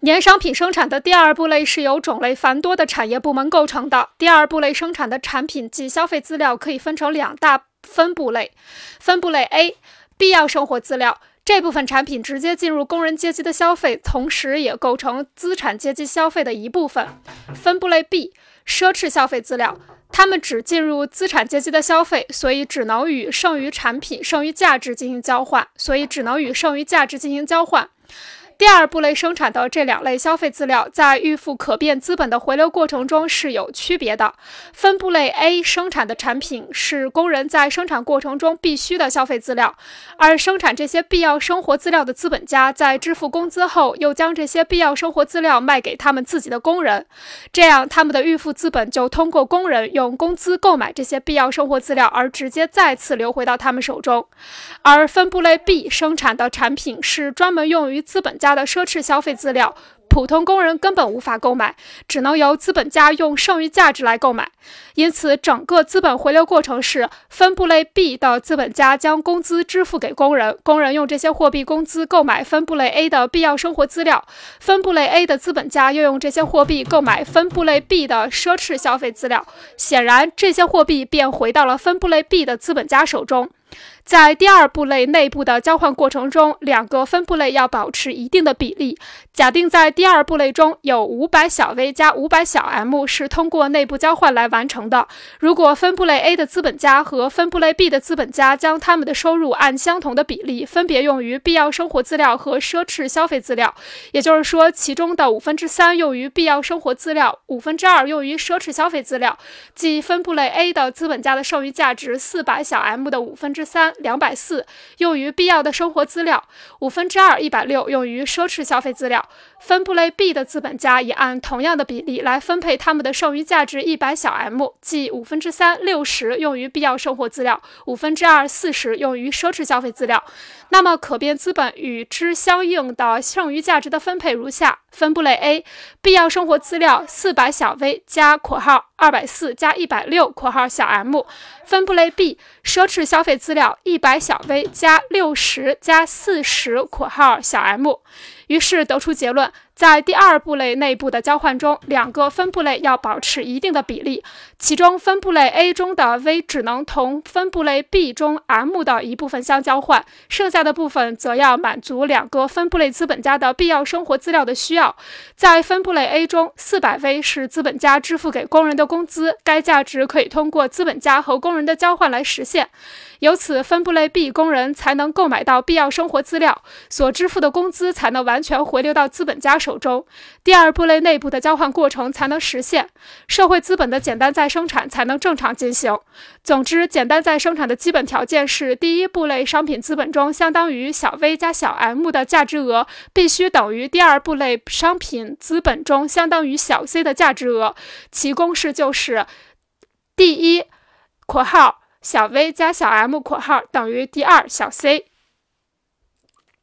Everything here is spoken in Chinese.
年商品生产的第二部类是由种类繁多的产业部门构成的。第二部类生产的产品及消费资料可以分成两大分部类。分部类 A，必要生活资料，这部分产品直接进入工人阶级的消费，同时也构成资产阶级消费的一部分。分部类 B，奢侈消费资料，它们只进入资产阶级的消费，所以只能与剩余产品、剩余价值进行交换，所以只能与剩余价值进行交换。第二部类生产的这两类消费资料，在预付可变资本的回流过程中是有区别的。分部类 A 生产的产品是工人在生产过程中必须的消费资料，而生产这些必要生活资料的资本家在支付工资后，又将这些必要生活资料卖给他们自己的工人，这样他们的预付资本就通过工人用工资购买这些必要生活资料而直接再次流回到他们手中。而分部类 B 生产的产品是专门用于资本。家的奢侈消费资料，普通工人根本无法购买，只能由资本家用剩余价值来购买。因此，整个资本回流过程是分部类 B 的资本家将工资支付给工人，工人用这些货币工资购买分部类 A 的必要生活资料，分部类 A 的资本家又用这些货币购买分部类 B 的奢侈消费资料。显然，这些货币便回到了分部类 B 的资本家手中。在第二部类内部的交换过程中，两个分布类要保持一定的比例。假定在第二部类中有五百小 v 加五百小 m 是通过内部交换来完成的。如果分布类 A 的资本家和分布类 B 的资本家将他们的收入按相同的比例分别用于必要生活资料和奢侈消费资料，也就是说，其中的五分之三用于必要生活资料，五分之二用于奢侈消费资料，即分布类 A 的资本家的剩余价值四百小 m 的五分之三。两百四用于必要的生活资料，五分之二一百六用于奢侈消费资料。分布类 B 的资本家也按同样的比例来分配他们的剩余价值一百小 m，即五分之三六十用于必要生活资料，五分之二四十用于奢侈消费资料。那么可变资本与之相应的剩余价值的分配如下：分布类 A，必要生活资料四百小 v 加（括号）二百四加一百六（括号）小 m。分布类 B，奢侈消费资料一百小 v 加六十加四十（括号）小 m。于是得出结论。在第二部类内部的交换中，两个分布类要保持一定的比例，其中分布类 A 中的 V 只能同分布类 B 中 M 的一部分相交换，剩下的部分则要满足两个分布类资本家的必要生活资料的需要。在分布类 A 中，400 V 是资本家支付给工人的工资，该价值可以通过资本家和工人的交换来实现。由此，分部类 B 工人才能购买到必要生活资料，所支付的工资才能完全回流到资本家。手中，第二部类内部的交换过程才能实现，社会资本的简单再生产才能正常进行。总之，简单再生产的基本条件是：第一部类商品资本中相当于小 v 加小 m 的价值额必须等于第二部类商品资本中相当于小 c 的价值额。其公式就是第一（括号小 v 加小 m）（ 括号）等于第二小 c。